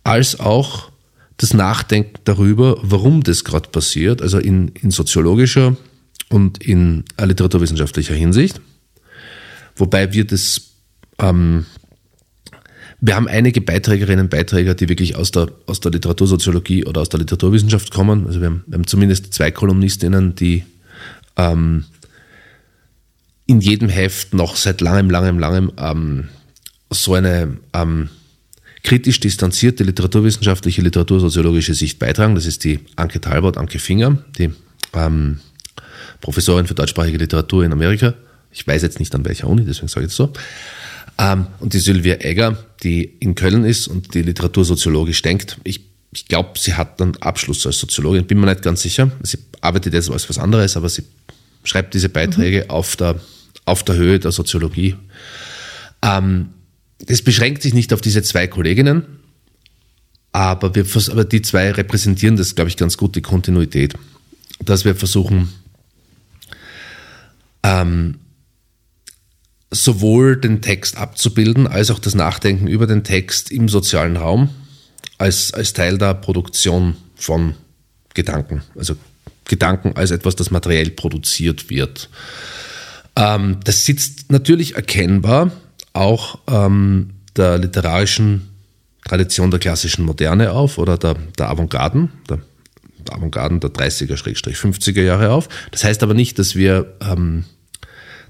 als auch das Nachdenken darüber, warum das gerade passiert, also in, in soziologischer und in literaturwissenschaftlicher Hinsicht. Wobei wir das, ähm, wir haben einige Beiträgerinnen und Beiträger, die wirklich aus der, aus der Literatursoziologie oder aus der Literaturwissenschaft kommen. Also wir haben, wir haben zumindest zwei Kolumnistinnen, die ähm, in jedem Heft noch seit langem, langem, langem ähm, so eine ähm, kritisch distanzierte literaturwissenschaftliche, literatursoziologische Sicht beitragen. Das ist die Anke Talbot, Anke Finger, die ähm, Professorin für deutschsprachige Literatur in Amerika. Ich weiß jetzt nicht an welcher Uni, deswegen sage ich es so. Ähm, und die Sylvia Egger, die in Köln ist und die literatursoziologisch denkt. Ich, ich glaube, sie hat einen Abschluss als Soziologin, bin mir nicht ganz sicher. Sie arbeitet jetzt als was anderes, aber sie schreibt diese Beiträge mhm. auf, der, auf der Höhe der Soziologie. Ähm, das beschränkt sich nicht auf diese zwei Kolleginnen, aber, wir, aber die zwei repräsentieren das, glaube ich, ganz gut, die Kontinuität. Dass wir versuchen, ähm, sowohl den Text abzubilden, als auch das Nachdenken über den Text im sozialen Raum als, als Teil der Produktion von Gedanken. Also Gedanken als etwas, das materiell produziert wird. Ähm, das sitzt natürlich erkennbar auch ähm, der literarischen Tradition der klassischen Moderne auf oder der, der Avantgarden, der, der Avantgarden der 30er-50er Jahre auf. Das heißt aber nicht, dass wir ähm,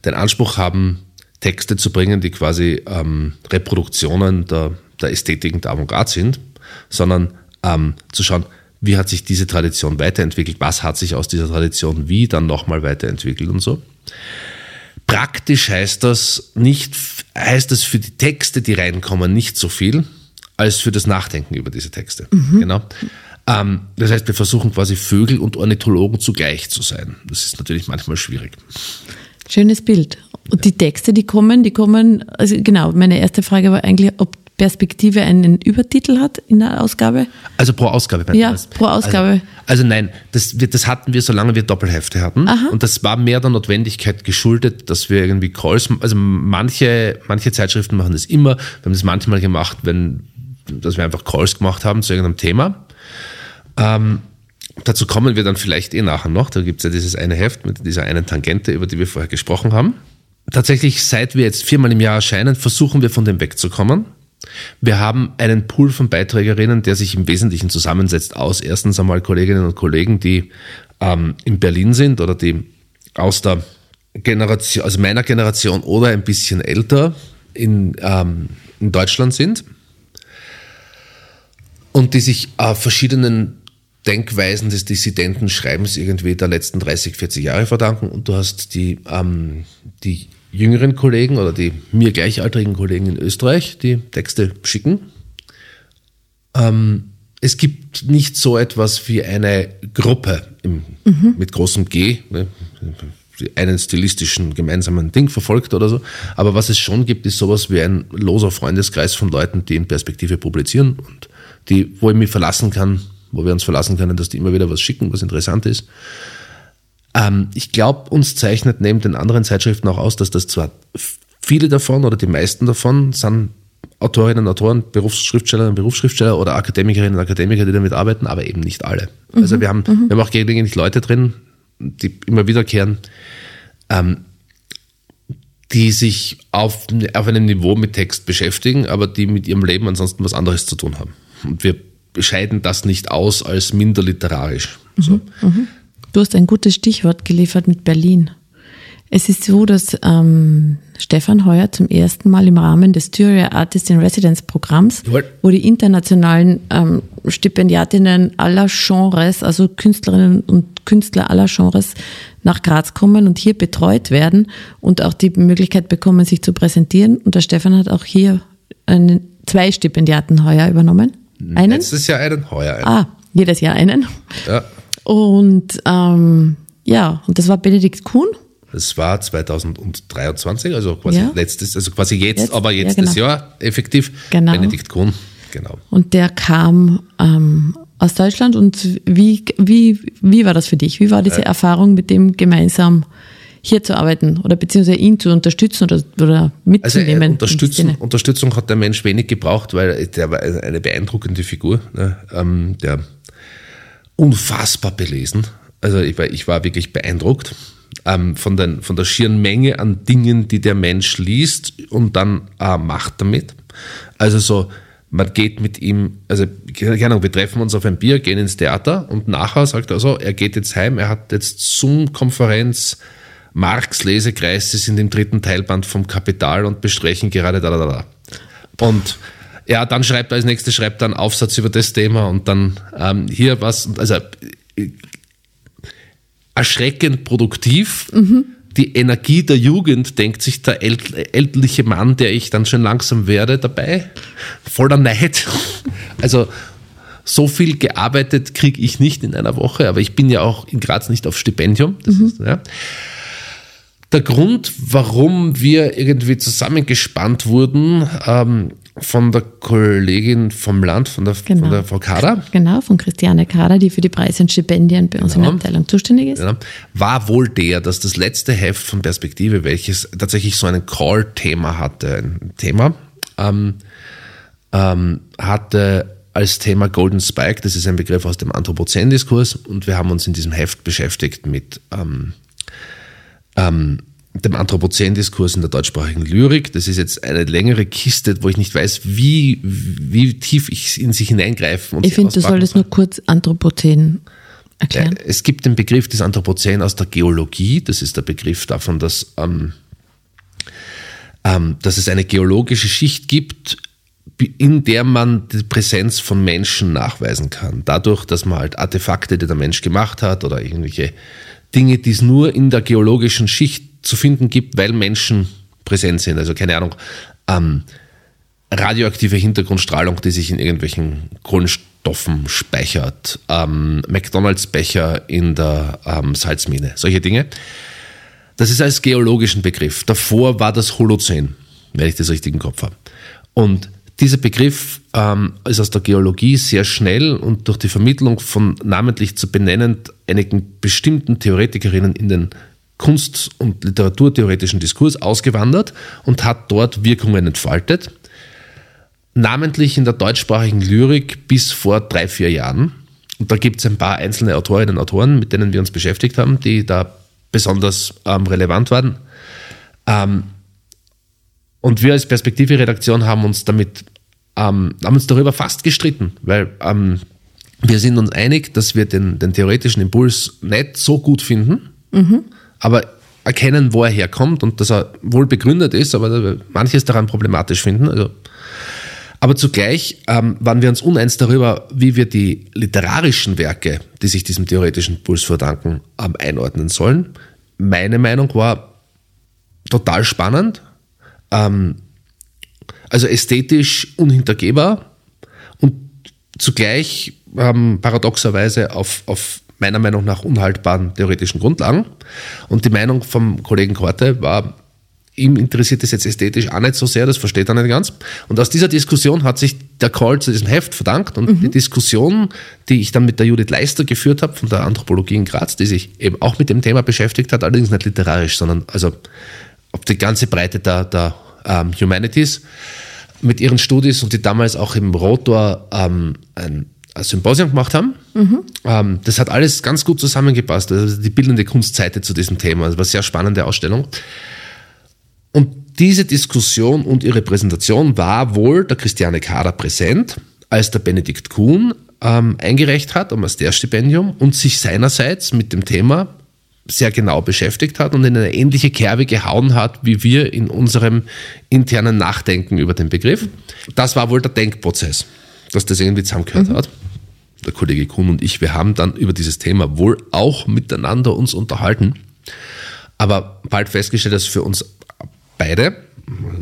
den Anspruch haben, Texte zu bringen, die quasi ähm, Reproduktionen der, der Ästhetiken der Avantgarde sind, sondern ähm, zu schauen, wie hat sich diese Tradition weiterentwickelt, was hat sich aus dieser Tradition wie dann nochmal weiterentwickelt und so. Praktisch heißt das nicht, heißt das für die Texte, die reinkommen, nicht so viel, als für das Nachdenken über diese Texte. Mhm. Genau. Ähm, das heißt, wir versuchen quasi Vögel und Ornithologen zugleich zu sein. Das ist natürlich manchmal schwierig. Schönes Bild. Und die Texte, die kommen, die kommen, also genau, meine erste Frage war eigentlich, ob Perspektive einen Übertitel hat in der Ausgabe? Also pro Ausgabe. Ja, das? pro Ausgabe. Also, also nein, das, das hatten wir, solange wir Doppelhefte hatten. Aha. Und das war mehr der Notwendigkeit geschuldet, dass wir irgendwie Calls, also manche, manche Zeitschriften machen das immer. Wir haben das manchmal gemacht, wenn, dass wir einfach Calls gemacht haben zu irgendeinem Thema. Ähm, dazu kommen wir dann vielleicht eh nachher noch. Da gibt es ja dieses eine Heft mit dieser einen Tangente, über die wir vorher gesprochen haben. Tatsächlich, seit wir jetzt viermal im Jahr erscheinen, versuchen wir von dem wegzukommen. Wir haben einen Pool von Beiträgerinnen, der sich im Wesentlichen zusammensetzt aus erstens einmal Kolleginnen und Kollegen, die ähm, in Berlin sind oder die aus der Generation, also meiner Generation oder ein bisschen älter in, ähm, in Deutschland sind und die sich äh, verschiedenen Denkweisen des Dissidentenschreibens irgendwie der letzten 30, 40 Jahre verdanken. Und du hast die, ähm, die jüngeren Kollegen oder die mir gleichaltrigen Kollegen in Österreich, die Texte schicken. Ähm, es gibt nicht so etwas wie eine Gruppe im, mit großem G, ne, einen stilistischen gemeinsamen Ding verfolgt oder so. Aber was es schon gibt, ist sowas wie ein loser Freundeskreis von Leuten, die in Perspektive publizieren und die, wo ich mich verlassen kann, wo wir uns verlassen können, dass die immer wieder was schicken, was interessant ist. Ähm, ich glaube, uns zeichnet neben den anderen Zeitschriften auch aus, dass das zwar viele davon oder die meisten davon sind Autorinnen und Autoren, Berufsschriftstellerinnen und Berufsschriftsteller oder Akademikerinnen und Akademiker, die damit arbeiten, aber eben nicht alle. Also wir haben, wir haben auch gelegentlich Leute drin, die immer wiederkehren, ähm, die sich auf, auf einem Niveau mit Text beschäftigen, aber die mit ihrem Leben ansonsten was anderes zu tun haben. Und wir scheiden das nicht aus als minder literarisch. So. Du hast ein gutes Stichwort geliefert mit Berlin. Es ist so, dass ähm, Stefan Heuer zum ersten Mal im Rahmen des Styria Artist in Residence Programms, Jawohl. wo die internationalen ähm, Stipendiatinnen aller Genres, also Künstlerinnen und Künstler aller Genres nach Graz kommen und hier betreut werden und auch die Möglichkeit bekommen, sich zu präsentieren. Und der Stefan hat auch hier einen, zwei Stipendiaten heuer übernommen. Einen? Letztes Jahr einen, heuer einen. Ah, jedes Jahr einen. Ja, Und ähm, ja, und das war Benedikt Kuhn. das war 2023, also quasi Ja. letztes, also quasi jetzt, Jetzt, aber ja, jetzt genau. das Jahr effektiv. Genau. Benedikt Kuhn, genau. Und der kam ähm, aus Deutschland. Und wie, wie, wie war das für dich? Wie war diese Erfahrung, mit dem gemeinsam hier zu arbeiten oder beziehungsweise ihn zu unterstützen oder, oder Also mitzunehmen? äh, die Unterstützen, Szene? Unterstützung hat der Mensch wenig gebraucht, weil der war eine beeindruckende Figur, ne? ähm, der unfassbar belesen. Also ich war, ich war wirklich beeindruckt ähm, von, den, von der schieren Menge an Dingen, die der Mensch liest und dann äh, macht damit. Also so, man geht mit ihm, also keine Ahnung, wir treffen uns auf ein Bier, gehen ins Theater und nachher sagt er so, er geht jetzt heim, er hat jetzt Zoom-Konferenz, Marx Lesekreis, sie sind im dritten Teilband vom Kapital und besprechen gerade da, da, da. Und ja, dann schreibt er als nächstes, schreibt er einen Aufsatz über das Thema und dann ähm, hier was, also äh, erschreckend produktiv. Die Energie der Jugend, denkt sich der ält ältliche Mann, der ich dann schon langsam werde, dabei. Voller Neid. (laughs) Also so viel gearbeitet kriege ich nicht in einer Woche, aber ich bin ja auch in Graz nicht auf Stipendium. Das ist, ja. Der Grund, warum wir irgendwie zusammengespannt wurden ähm, von der Kollegin vom Land, von der, Genau. von der Frau Kader, Genau, von Christiane Kader, die für die Preise und Stipendien bei uns in der Genau. Abteilung zuständig ist. ja, war wohl der, dass das letzte Heft von Perspektive, welches tatsächlich so ein Call-Thema hatte, ein Thema, ähm, ähm, hatte als Thema Golden Spike, das ist ein Begriff aus dem Anthropozän-Diskurs und wir haben uns in diesem Heft beschäftigt mit ähm, ähm, dem Anthropozän-Diskurs in der deutschsprachigen Lyrik. Das ist jetzt eine längere Kiste, wo ich nicht weiß, wie, wie tief ich in sich hineingreifen und Ich finde, du solltest soll. nur kurz Anthropozän erklären. Äh, Es gibt den Begriff des Anthropozän aus der Geologie. Das ist der Begriff davon, dass, ähm, ähm, dass es eine geologische Schicht gibt, in der man die Präsenz von Menschen nachweisen kann. Dadurch, dass man halt Artefakte, die der Mensch gemacht hat oder irgendwelche Dinge, die es nur in der geologischen Schicht zu finden gibt, weil Menschen präsent sind. Also keine Ahnung, ähm, radioaktive Hintergrundstrahlung, die sich in irgendwelchen Kohlenstoffen speichert, ähm, McDonalds-Becher in der ähm, Salzmine, solche Dinge. Das ist als geologischen Begriff. Davor war das Holozän, wenn ich das richtig im Kopf habe. Und dieser Begriff ähm, ist aus der Geologie sehr schnell und durch die Vermittlung von namentlich zu benennend einigen bestimmten Theoretikerinnen in den Kunst- und Literaturtheoretischen Diskurs ausgewandert und hat dort Wirkungen entfaltet. Namentlich in der deutschsprachigen Lyrik bis vor drei, vier Jahren. Und da gibt es ein paar einzelne Autorinnen und Autoren, mit denen wir uns beschäftigt haben, die da besonders ähm, relevant waren. Ähm, und wir als Perspektive-Redaktion haben uns damit, ähm, haben uns darüber fast gestritten, weil ähm, wir sind uns einig, dass wir den, den theoretischen Impuls nicht so gut finden, mhm. aber erkennen, wo er herkommt und dass er wohl begründet ist, aber manches daran problematisch finden. Also, aber zugleich ähm, waren wir uns uneins darüber, wie wir die literarischen Werke, die sich diesem theoretischen Impuls verdanken, ähm, einordnen sollen. Meine Meinung war total spannend, ähm, also ästhetisch unhintergehbar und zugleich ähm, paradoxerweise auf, auf meiner Meinung nach unhaltbaren theoretischen Grundlagen. Und die Meinung vom Kollegen Korte war, ihm interessiert das jetzt ästhetisch auch nicht so sehr, das versteht er nicht ganz. Und aus dieser Diskussion hat sich der Call zu diesem Heft verdankt und mhm. die Diskussion, die ich dann mit der Judith Leister geführt habe von der Anthropologie in Graz, die sich eben auch mit dem Thema beschäftigt hat, allerdings nicht literarisch, sondern also auf die ganze Breite der, der ähm, Humanities mit ihren Studis und die damals auch im Rotor ähm, ein, ein Symposium gemacht haben. Mhm. Ähm, das hat alles ganz gut zusammengepasst. Also die bildende Kunstseite zu diesem Thema. Das war eine sehr spannende Ausstellung. Und diese Diskussion und ihre Präsentation war wohl der Christiane Kader präsent, als der Benedikt Kuhn ähm, eingereicht hat um das der Stipendium und sich seinerseits mit dem Thema sehr genau beschäftigt hat und in eine ähnliche Kerbe gehauen hat, wie wir in unserem internen Nachdenken über den Begriff. Das war wohl der Denkprozess, dass das irgendwie zusammengehört mhm. hat. Der Kollege Kuhn und ich, wir haben dann über dieses Thema wohl auch miteinander uns unterhalten, aber bald festgestellt, dass für uns beide,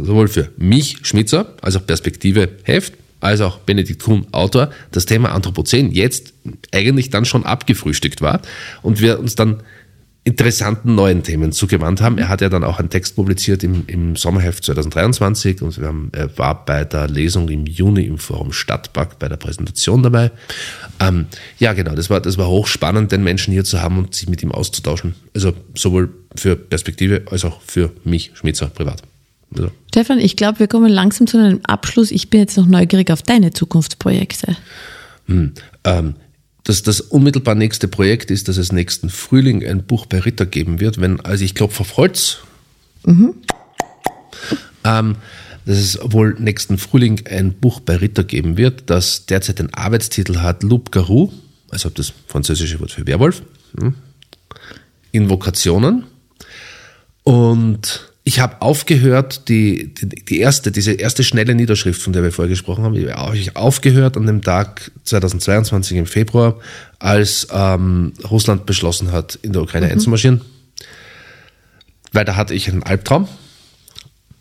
sowohl für mich, Schmitzer, als auch Perspektive Heft, als auch Benedikt Kuhn, Autor, das Thema Anthropozän jetzt eigentlich dann schon abgefrühstückt war und wir uns dann interessanten neuen Themen zugewandt haben. Er hat ja dann auch einen Text publiziert im, im Sommerheft 2023 und wir haben, er war bei der Lesung im Juni im Forum Stadtpark bei der Präsentation dabei. Ähm, ja, genau, das war, das war hochspannend, den Menschen hier zu haben und sich mit ihm auszutauschen. Also sowohl für Perspektive als auch für mich, Schmitzer, privat. Also. Stefan, ich glaube, wir kommen langsam zu einem Abschluss. Ich bin jetzt noch neugierig auf deine Zukunftsprojekte. Hm, ähm, dass das unmittelbar nächste Projekt ist, dass es nächsten Frühling ein Buch bei Ritter geben wird, wenn, also ich klopfe auf Holz, mhm. ähm, dass es wohl nächsten Frühling ein Buch bei Ritter geben wird, das derzeit den Arbeitstitel hat Loup Garou, also das französische Wort für Werwolf, hm, Invokationen. Und ich habe aufgehört, die, die, die, erste, diese erste schnelle Niederschrift, von der wir vorher gesprochen haben, ich habe aufgehört an dem Tag 2022 im Februar, als ähm, Russland beschlossen hat, in der Ukraine mhm. einzumarschieren. Weil da hatte ich einen Albtraum,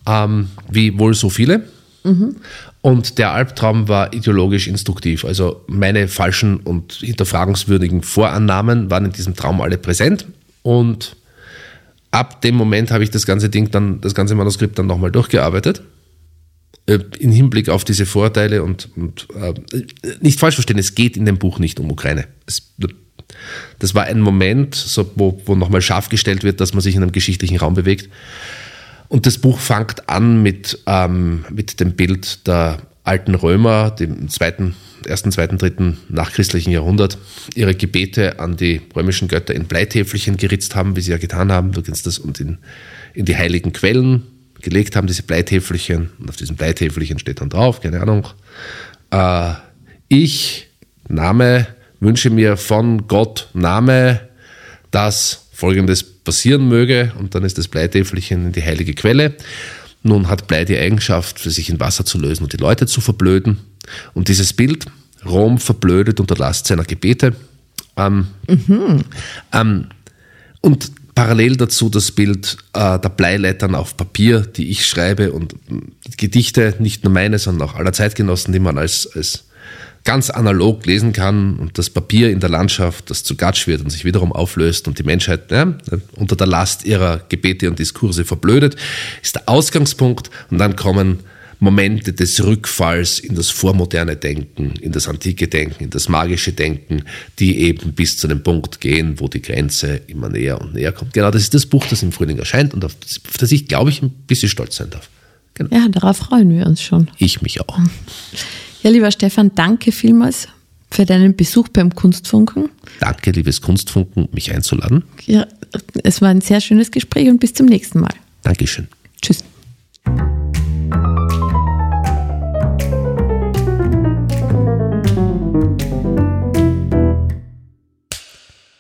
ähm, wie wohl so viele. Mhm. Und der Albtraum war ideologisch instruktiv. Also meine falschen und hinterfragungswürdigen Vorannahmen waren in diesem Traum alle präsent und ab dem Moment habe ich das ganze Ding dann, das ganze Manuskript dann nochmal durchgearbeitet. Äh, Im Hinblick auf diese Vorteile und, und äh, nicht falsch verstehen, es geht in dem Buch nicht um Ukraine. Es, das war ein Moment, so, wo, wo nochmal scharf gestellt wird, dass man sich in einem geschichtlichen Raum bewegt. Und das Buch fängt an mit, ähm, mit dem Bild der alten Römer, dem zweiten ersten, zweiten, dritten nachchristlichen Jahrhundert ihre Gebete an die römischen Götter in Bleitäfelchen geritzt haben, wie sie ja getan haben. Du kennst das und in, in die heiligen Quellen gelegt haben, diese Bleitäfelchen. Und auf diesen Bleitäfelchen steht dann drauf, keine Ahnung. Äh, ich, Name, wünsche mir von Gott Name, dass folgendes passieren möge. Und dann ist das Bleitäfelchen in die heilige Quelle. Nun hat Blei die Eigenschaft, für sich in Wasser zu lösen und die Leute zu verblöden. Und dieses Bild, Rom verblödet unter Last seiner Gebete. Ähm, mhm. ähm, und parallel dazu das Bild äh, der Bleilettern auf Papier, die ich schreibe und Gedichte, nicht nur meine, sondern auch aller Zeitgenossen, die man als, als ganz analog lesen kann und das Papier in der Landschaft, das zu Gatsch wird und sich wiederum auflöst und die Menschheit ja, unter der Last ihrer Gebete und Diskurse verblödet, ist der Ausgangspunkt und dann kommen Momente des Rückfalls in das vormoderne Denken, in das antike Denken, in das magische Denken, die eben bis zu dem Punkt gehen, wo die Grenze immer näher und näher kommt. Genau, das ist das Buch, das im Frühling erscheint und auf das ich, glaube ich, ein bisschen stolz sein darf. Genau. Ja, darauf freuen wir uns schon. Ich mich auch. Ja, lieber Stefan, danke vielmals für deinen Besuch beim Kunstfunken. Danke, liebes Kunstfunken, mich einzuladen. Ja, es war ein sehr schönes Gespräch und bis zum nächsten Mal. Dankeschön. Tschüss.